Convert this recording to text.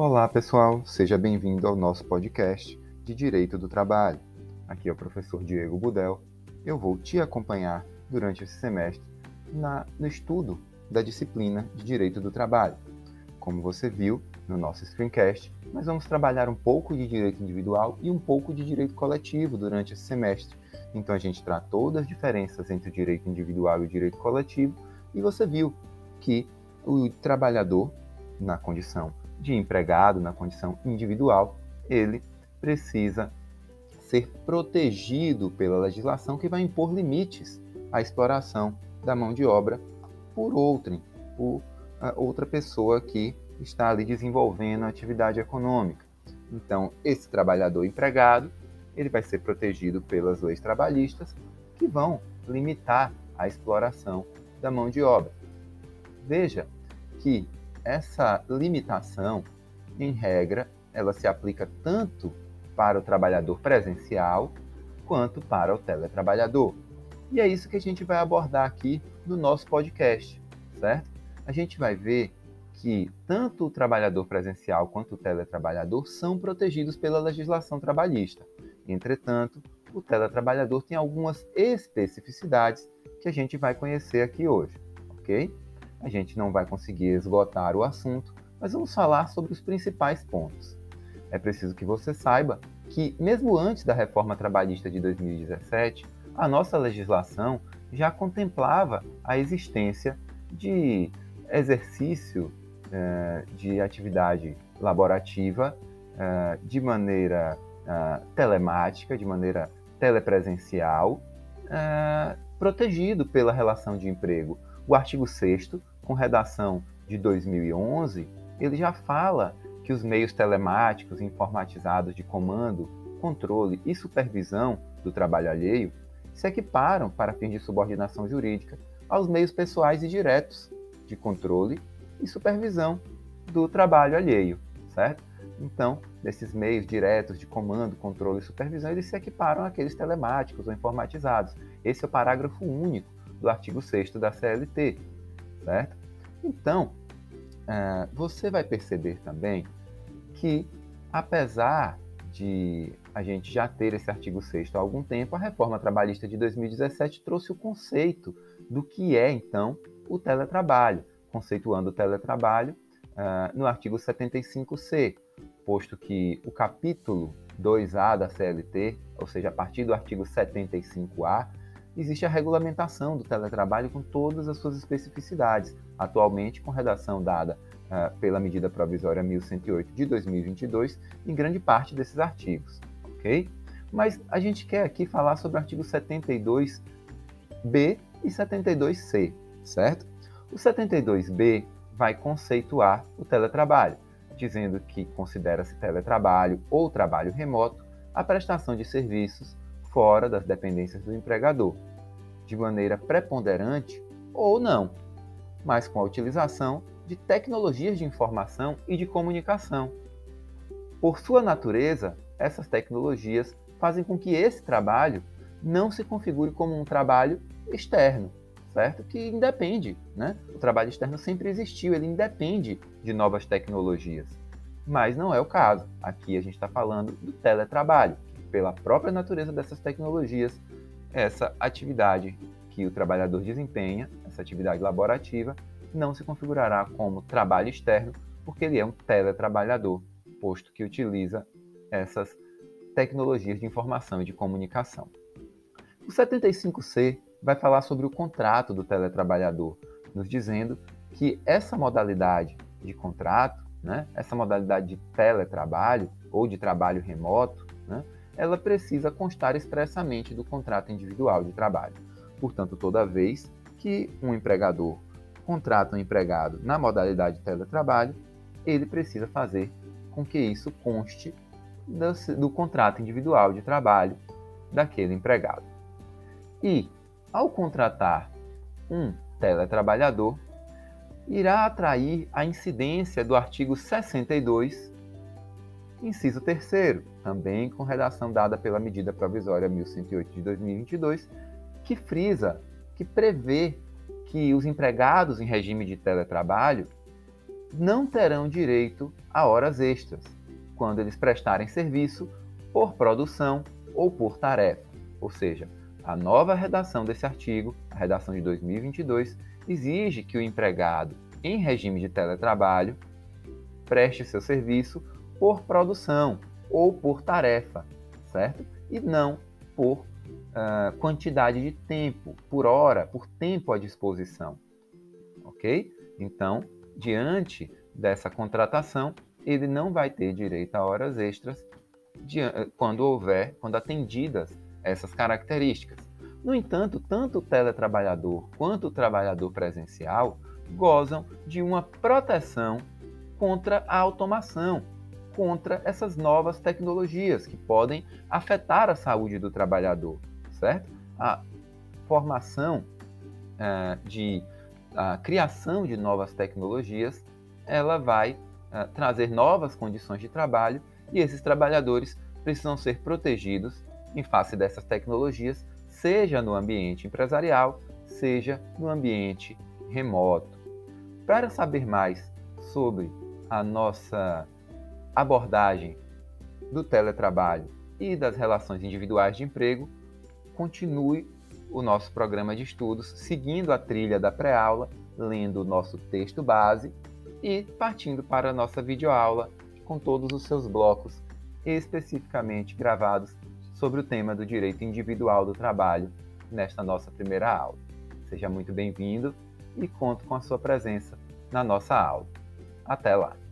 Olá, pessoal, seja bem-vindo ao nosso podcast de Direito do Trabalho. Aqui é o professor Diego Budel. Eu vou te acompanhar durante esse semestre na, no estudo da disciplina de Direito do Trabalho. Como você viu no nosso screencast, nós vamos trabalhar um pouco de direito individual e um pouco de direito coletivo durante esse semestre. Então a gente tratou das diferenças entre o direito individual e o direito coletivo e você viu que o trabalhador, na condição de empregado na condição individual, ele precisa ser protegido pela legislação que vai impor limites à exploração da mão de obra por outrem, por ah, outra pessoa que está ali desenvolvendo a atividade econômica. Então, esse trabalhador empregado, ele vai ser protegido pelas leis trabalhistas que vão limitar a exploração da mão de obra. Veja que essa limitação, em regra, ela se aplica tanto para o trabalhador presencial quanto para o teletrabalhador. E é isso que a gente vai abordar aqui no nosso podcast, certo? A gente vai ver que tanto o trabalhador presencial quanto o teletrabalhador são protegidos pela legislação trabalhista. Entretanto, o teletrabalhador tem algumas especificidades que a gente vai conhecer aqui hoje, ok? A gente não vai conseguir esgotar o assunto, mas vamos falar sobre os principais pontos. É preciso que você saiba que, mesmo antes da reforma trabalhista de 2017, a nossa legislação já contemplava a existência de exercício eh, de atividade laborativa eh, de maneira eh, telemática, de maneira telepresencial, protegido pela relação de emprego. O artigo 6 com redação de 2011, ele já fala que os meios telemáticos informatizados de comando, controle e supervisão do trabalho alheio se equiparam para fins de subordinação jurídica aos meios pessoais e diretos de controle e supervisão do trabalho alheio, certo? Então, desses meios diretos de comando, controle e supervisão, eles se equiparam àqueles telemáticos ou informatizados. Esse é o parágrafo único do artigo 6 da CLT, certo? Então, uh, você vai perceber também que, apesar de a gente já ter esse artigo 6 há algum tempo, a reforma trabalhista de 2017 trouxe o conceito do que é, então, o teletrabalho, conceituando o teletrabalho uh, no artigo 75C, posto que o capítulo 2A da CLT, ou seja, a partir do artigo 75A, existe a regulamentação do teletrabalho com todas as suas especificidades, atualmente com redação dada uh, pela medida provisória 1108 de 2022 em grande parte desses artigos, ok? Mas a gente quer aqui falar sobre o artigo 72b e 72c, certo? O 72b vai conceituar o teletrabalho, dizendo que considera-se teletrabalho ou trabalho remoto a prestação de serviços fora das dependências do empregador, de maneira preponderante ou não, mas com a utilização de tecnologias de informação e de comunicação. Por sua natureza, essas tecnologias fazem com que esse trabalho não se configure como um trabalho externo, certo? Que independe, né? O trabalho externo sempre existiu, ele independe de novas tecnologias. Mas não é o caso. Aqui a gente está falando do teletrabalho, pela própria natureza dessas tecnologias, essa atividade que o trabalhador desempenha, essa atividade laborativa, não se configurará como trabalho externo, porque ele é um teletrabalhador, posto que utiliza essas tecnologias de informação e de comunicação. O 75C vai falar sobre o contrato do teletrabalhador, nos dizendo que essa modalidade de contrato, né, essa modalidade de teletrabalho ou de trabalho remoto, né, ela precisa constar expressamente do contrato individual de trabalho. Portanto, toda vez que um empregador contrata um empregado na modalidade de teletrabalho, ele precisa fazer com que isso conste do, do contrato individual de trabalho daquele empregado. E, ao contratar um teletrabalhador, irá atrair a incidência do artigo 62 Inciso terceiro, também com redação dada pela medida provisória 1108 de 2022, que frisa, que prevê que os empregados em regime de teletrabalho não terão direito a horas extras quando eles prestarem serviço por produção ou por tarefa. Ou seja, a nova redação desse artigo, a redação de 2022, exige que o empregado em regime de teletrabalho preste seu serviço por produção ou por tarefa, certo? E não por uh, quantidade de tempo, por hora, por tempo à disposição, ok? Então, diante dessa contratação, ele não vai ter direito a horas extras quando houver, quando atendidas essas características. No entanto, tanto o teletrabalhador quanto o trabalhador presencial gozam de uma proteção contra a automação, contra essas novas tecnologias que podem afetar a saúde do trabalhador, certo? A formação uh, de a criação de novas tecnologias, ela vai uh, trazer novas condições de trabalho e esses trabalhadores precisam ser protegidos em face dessas tecnologias, seja no ambiente empresarial, seja no ambiente remoto. Para saber mais sobre a nossa abordagem do teletrabalho e das relações individuais de emprego, continue o nosso programa de estudos seguindo a trilha da pré-aula, lendo o nosso texto base e partindo para a nossa videoaula com todos os seus blocos especificamente gravados sobre o tema do direito individual do trabalho nesta nossa primeira aula. Seja muito bem-vindo e conto com a sua presença na nossa aula. Até lá!